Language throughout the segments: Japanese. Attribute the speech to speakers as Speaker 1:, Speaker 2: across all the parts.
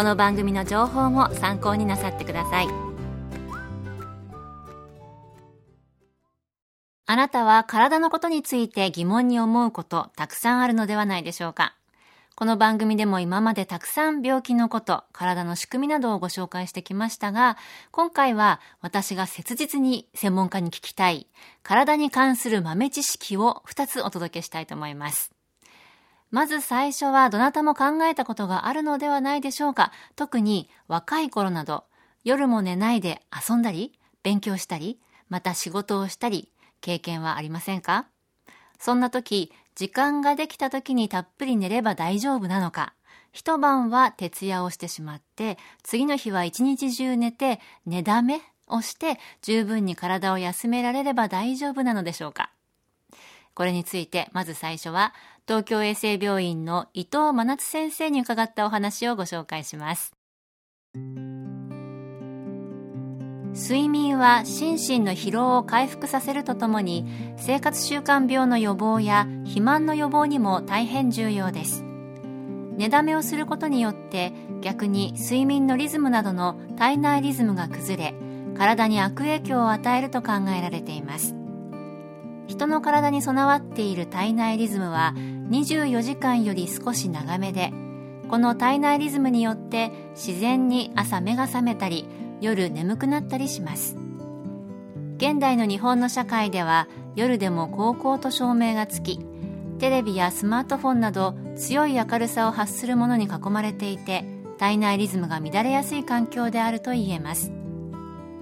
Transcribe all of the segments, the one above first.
Speaker 1: この番組の情報も参考になさってくださいあなたは体のことについて疑問に思うことたくさんあるのではないでしょうかこの番組でも今までたくさん病気のこと、体の仕組みなどをご紹介してきましたが、今回は私が切実に専門家に聞きたい、体に関する豆知識を2つお届けしたいと思います。まず最初はどなたも考えたことがあるのではないでしょうか。特に若い頃など、夜も寝ないで遊んだり、勉強したり、また仕事をしたり、経験はありませんか？そんな時、時間ができた時にたっぷり寝れば大丈夫なのか、一晩は徹夜をしてしまって、次の日は一日中寝て、寝だめをして、十分に体を休められれば大丈夫なのでしょうか？これについて、まず最初は、東京衛生病院の伊藤真夏先生に伺ったお話をご紹介します。睡眠は心身の疲労を回復させるとともに生活習慣病の予防や肥満の予防にも大変重要です寝だめをすることによって逆に睡眠のリズムなどの体内リズムが崩れ体に悪影響を与えると考えられています人の体に備わっている体内リズムは24時間より少し長めでこの体内リズムによって自然に朝目が覚めたり夜眠くなったりします。現代の日本の社会では夜でも高校と照明がつきテレビやスマートフォンなど強い明るさを発するものに囲まれていて体内リズムが乱れやすい環境であると言えます。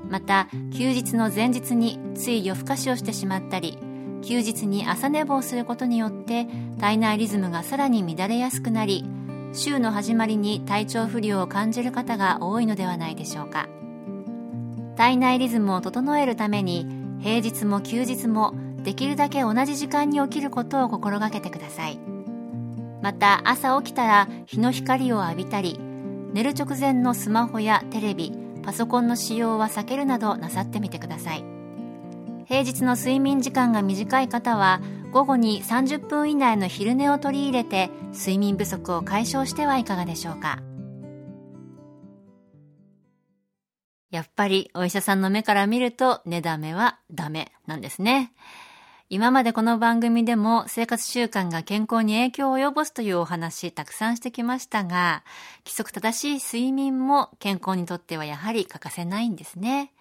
Speaker 1: また休日の前日につい夜更かしをしてしまったり休日に朝寝坊することによって体内リズムがさらに乱れやすくなり週の始まりに体調不良を感じる方が多いのではないでしょうか。体内リズムを整えるために平日も休日もできるだけ同じ時間に起きることを心がけてください。また朝起きたら日の光を浴びたり寝る直前のスマホやテレビパソコンの使用は避けるなどなさってみてください。平日の睡眠時間が短い方は午後に30分以内の昼寝を取り入れて睡眠不足を解消してはいかがでしょうかやっぱりお医者さんの目から見ると寝だめはダメなんですね。今までこの番組でも生活習慣が健康に影響を及ぼすというお話たくさんしてきましたが、規則正しい睡眠も健康にとってはやはり欠かせないんですね。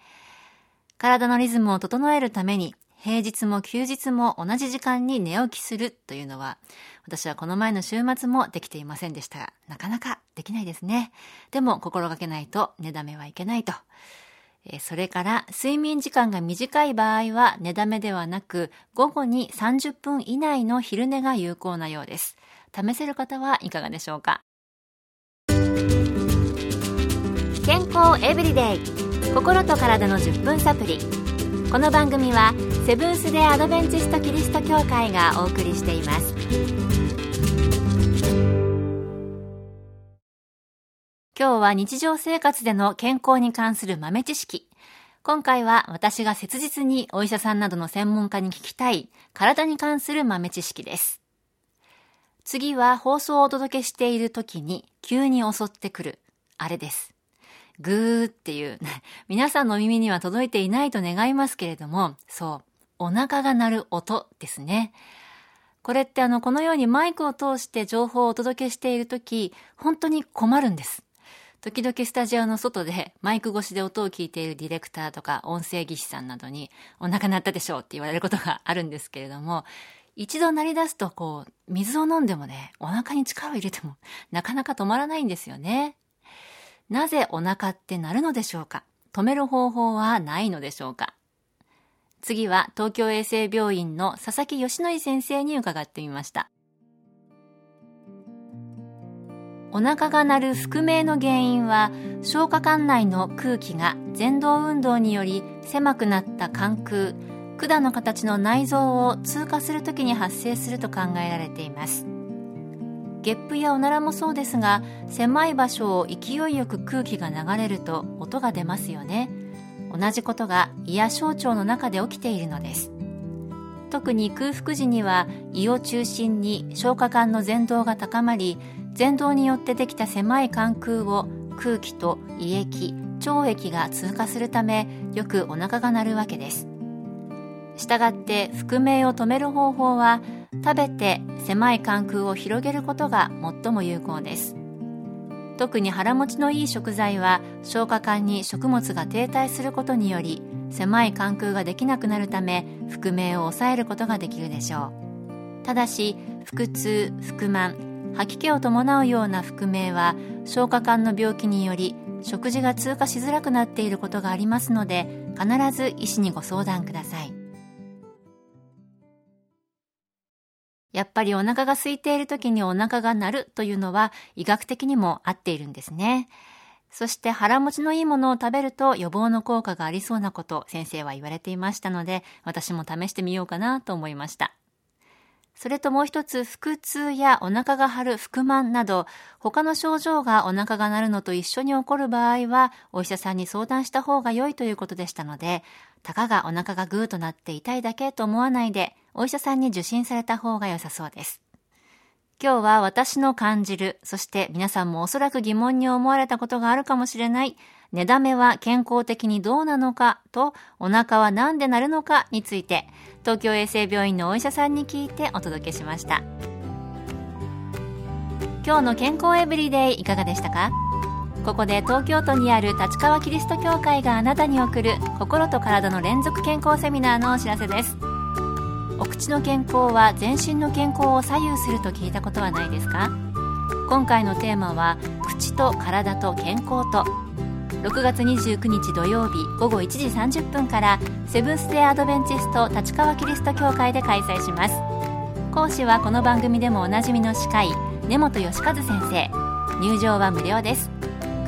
Speaker 1: 体のリズムを整えるために平日も休日も同じ時間に寝起きするというのは、私はこの前の週末もできていませんでした、なかなかできないですね。でも心がけないと寝だめはいけないと。それから睡眠時間が短い場合は寝だめではなく午後に30分以内の昼寝が有効なようです。試せる方はいかがでしょうか？健康エブリデイ。心と体の10分サプリ。この番組はセブンス・デ・アドベンチスト・キリスト教会がお送りしています。今日は日常生活での健康に関する豆知識。今回は私が切実にお医者さんなどの専門家に聞きたい体に関する豆知識です。次は放送をお届けしている時に急に襲ってくるあれです。グーっていう、皆さんの耳には届いていないと願いますけれども、そう、お腹が鳴る音ですね。これってあの、このようにマイクを通して情報をお届けしているとき、本当に困るんです。時々スタジオの外でマイク越しで音を聞いているディレクターとか音声技師さんなどにお腹鳴ったでしょうって言われることがあるんですけれども、一度鳴り出すとこう、水を飲んでもね、お腹に力を入れてもなかなか止まらないんですよね。なぜお腹って鳴るのでしょうか？止める方法はないのでしょうか？次は東京衛生病院の佐々木義則先生に伺ってみました。お腹が鳴る腹鳴の原因は消化管内の空気が前動運動により狭くなった管空管の形の内臓を通過するときに発生すると考えられています。ゲップやおならもそうですが狭い場所を勢いよく空気が流れると音が出ますよね。同じことが胃や小腸の中で起きているのです。特に空腹時には胃を中心に消化管の前動が高まり前動によってできた狭い管空を空気と胃液腸液が通過するためよくお腹が鳴るわけです。したがって腹鳴を止める方法は食べて狭い管空を広げることが最も有効です。特に腹持ちのいい食材は消化管に食物が停滞することにより狭い管空ができなくなるため腹鳴を抑えることができるでしょう。ただし腹痛腹満吐き気を伴うような腹鳴は消化管の病気により食事が通過しづらくなっていることがありますので必ず医師にご相談ください。やっぱりお腹が空いている時にお腹が鳴るというのは医学的にも合っているんですね。そして腹持ちのいいものを食べると予防の効果がありそうなこと先生は言われていましたので私も試してみようかなと思いました。それともう一つ、腹痛やお腹が張る腹満など、他の症状がお腹が鳴るのと一緒に起こる場合は、お医者さんに相談した方が良いということでしたので、たかがお腹がグーとなって痛いだけと思わないで、お医者さんに受診された方が良さそうです。今日は私の感じる、そして皆さんもおそらく疑問に思われたことがあるかもしれない、寝だめは健康的にどうなのかと、お腹は何で鳴るのかについて、東京衛生病院のお医者さんに聞いてお届けしました今日の健康エブリデイいかがでしたか？ここで東京都にある立川キリスト教会があなたに送る心と体の連続健康セミナーのお知らせです。お口の健康は全身の健康を左右すると聞いたことはないですか？今回のテーマは口と体と健康と。6月29日土曜日午後1時30分からセブンス・デー・アドベンチスト立川キリスト教会で開催します。講師はこの番組でもおなじみの司会根本義和先生。入場は無料です。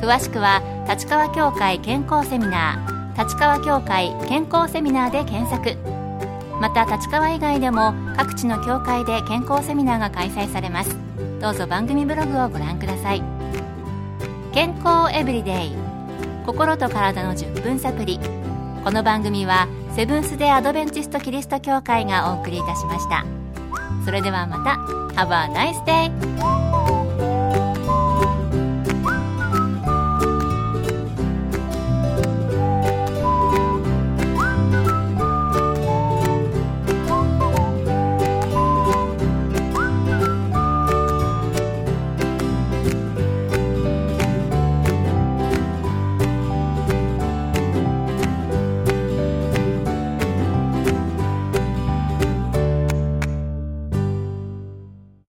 Speaker 1: 詳しくは立川教会健康セミナー立川教会健康セミナーで検索。また立川以外でも各地の教会で健康セミナーが開催されます。どうぞ番組ブログをご覧ください。健康エブリデイ。心と体の10分サプリこの番組はセブンス・デ・アドベンチスト・キリスト教会がお送りいたしました。それではまた。Have a nice day!